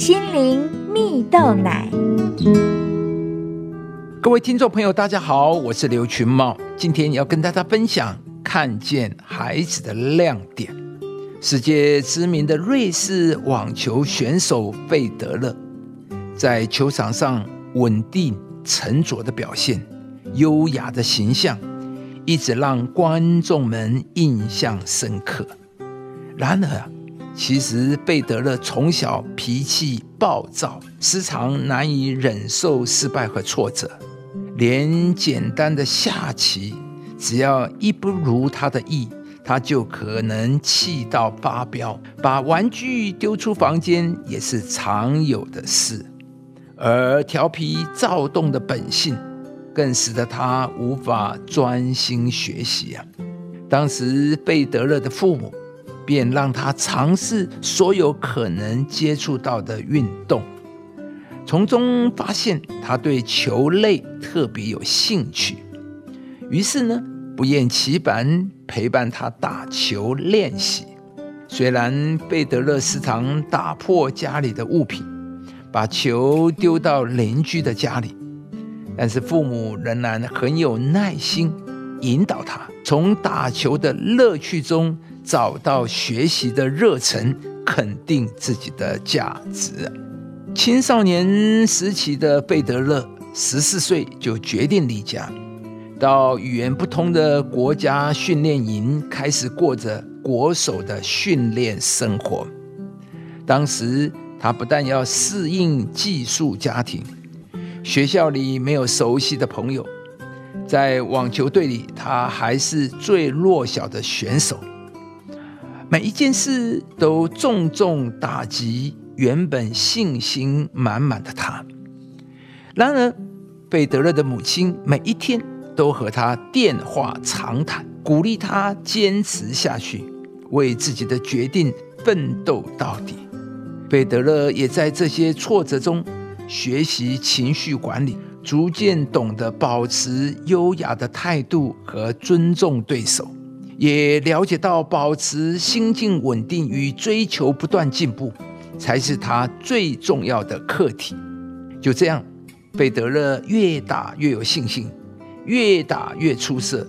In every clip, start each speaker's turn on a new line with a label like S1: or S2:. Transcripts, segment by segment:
S1: 心灵蜜豆奶。
S2: 各位听众朋友，大家好，我是刘群茂，今天要跟大家分享看见孩子的亮点。世界知名的瑞士网球选手费德勒，在球场上稳定沉着的表现，优雅的形象，一直让观众们印象深刻。然而，其实贝德勒从小脾气暴躁，时常难以忍受失败和挫折，连简单的下棋，只要一不如他的意，他就可能气到发飙，把玩具丢出房间也是常有的事。而调皮躁动的本性，更使得他无法专心学习啊。当时贝德勒的父母。便让他尝试所有可能接触到的运动，从中发现他对球类特别有兴趣。于是呢，不厌其烦陪伴他打球练习。虽然贝德勒时常打破家里的物品，把球丢到邻居的家里，但是父母仍然很有耐心，引导他从打球的乐趣中。找到学习的热忱，肯定自己的价值。青少年时期的贝德勒十四岁就决定离家，到语言不通的国家训练营，开始过着国手的训练生活。当时他不但要适应寄宿家庭，学校里没有熟悉的朋友，在网球队里，他还是最弱小的选手。每一件事都重重打击原本信心满满的他。然而，贝德勒的母亲每一天都和他电话长谈，鼓励他坚持下去，为自己的决定奋斗到底。贝德勒也在这些挫折中学习情绪管理，逐渐懂得保持优雅的态度和尊重对手。也了解到，保持心境稳定与追求不断进步，才是他最重要的课题。就这样，贝德勒越打越有信心，越打越出色，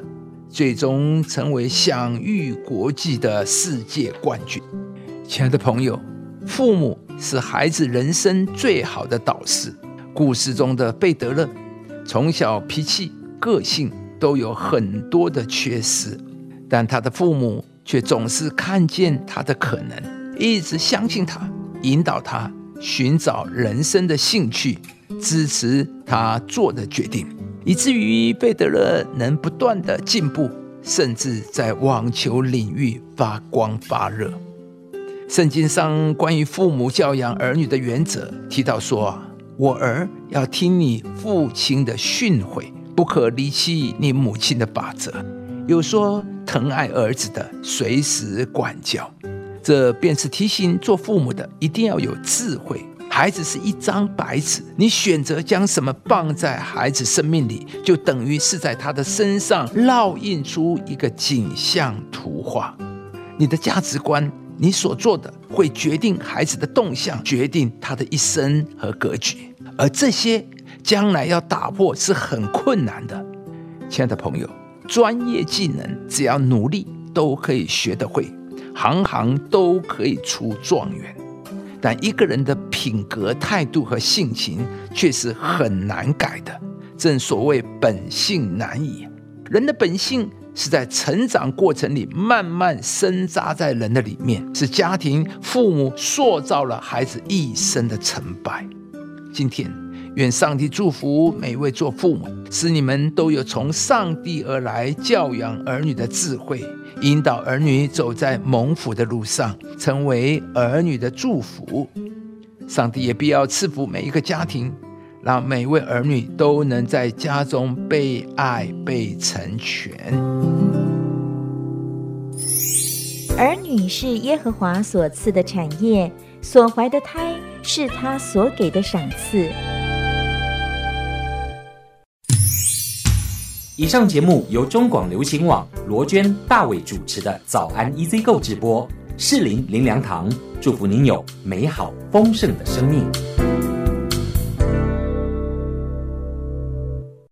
S2: 最终成为享誉国际的世界冠军。亲爱的朋友，父母是孩子人生最好的导师。故事中的贝德勒，从小脾气、个性都有很多的缺失。但他的父母却总是看见他的可能，一直相信他，引导他寻找人生的兴趣，支持他做的决定，以至于贝德勒能不断的进步，甚至在网球领域发光发热。圣经上关于父母教养儿女的原则提到说：“我儿要听你父亲的训诲，不可离弃你母亲的法则。”有说。疼爱儿子的，随时管教，这便是提醒做父母的一定要有智慧。孩子是一张白纸，你选择将什么放在孩子生命里，就等于是在他的身上烙印出一个景象图画。你的价值观，你所做的，会决定孩子的动向，决定他的一生和格局。而这些将来要打破是很困难的，亲爱的朋友。专业技能只要努力都可以学得会，行行都可以出状元。但一个人的品格、态度和性情却是很难改的。正所谓本性难移，人的本性是在成长过程里慢慢深扎在人的里面，是家庭父母塑造了孩子一生的成败。今天。愿上帝祝福每位做父母，使你们都有从上帝而来教养儿女的智慧，引导儿女走在蒙福的路上，成为儿女的祝福。上帝也必要赐福每一个家庭，让每位儿女都能在家中被爱、被成全。
S1: 儿女是耶和华所赐的产业，所怀的胎是他所给的赏赐。
S3: 以上节目由中广流行网罗娟、大伟主持的《早安 EZ 购》直播，适林林良堂祝福您有美好丰盛的生命。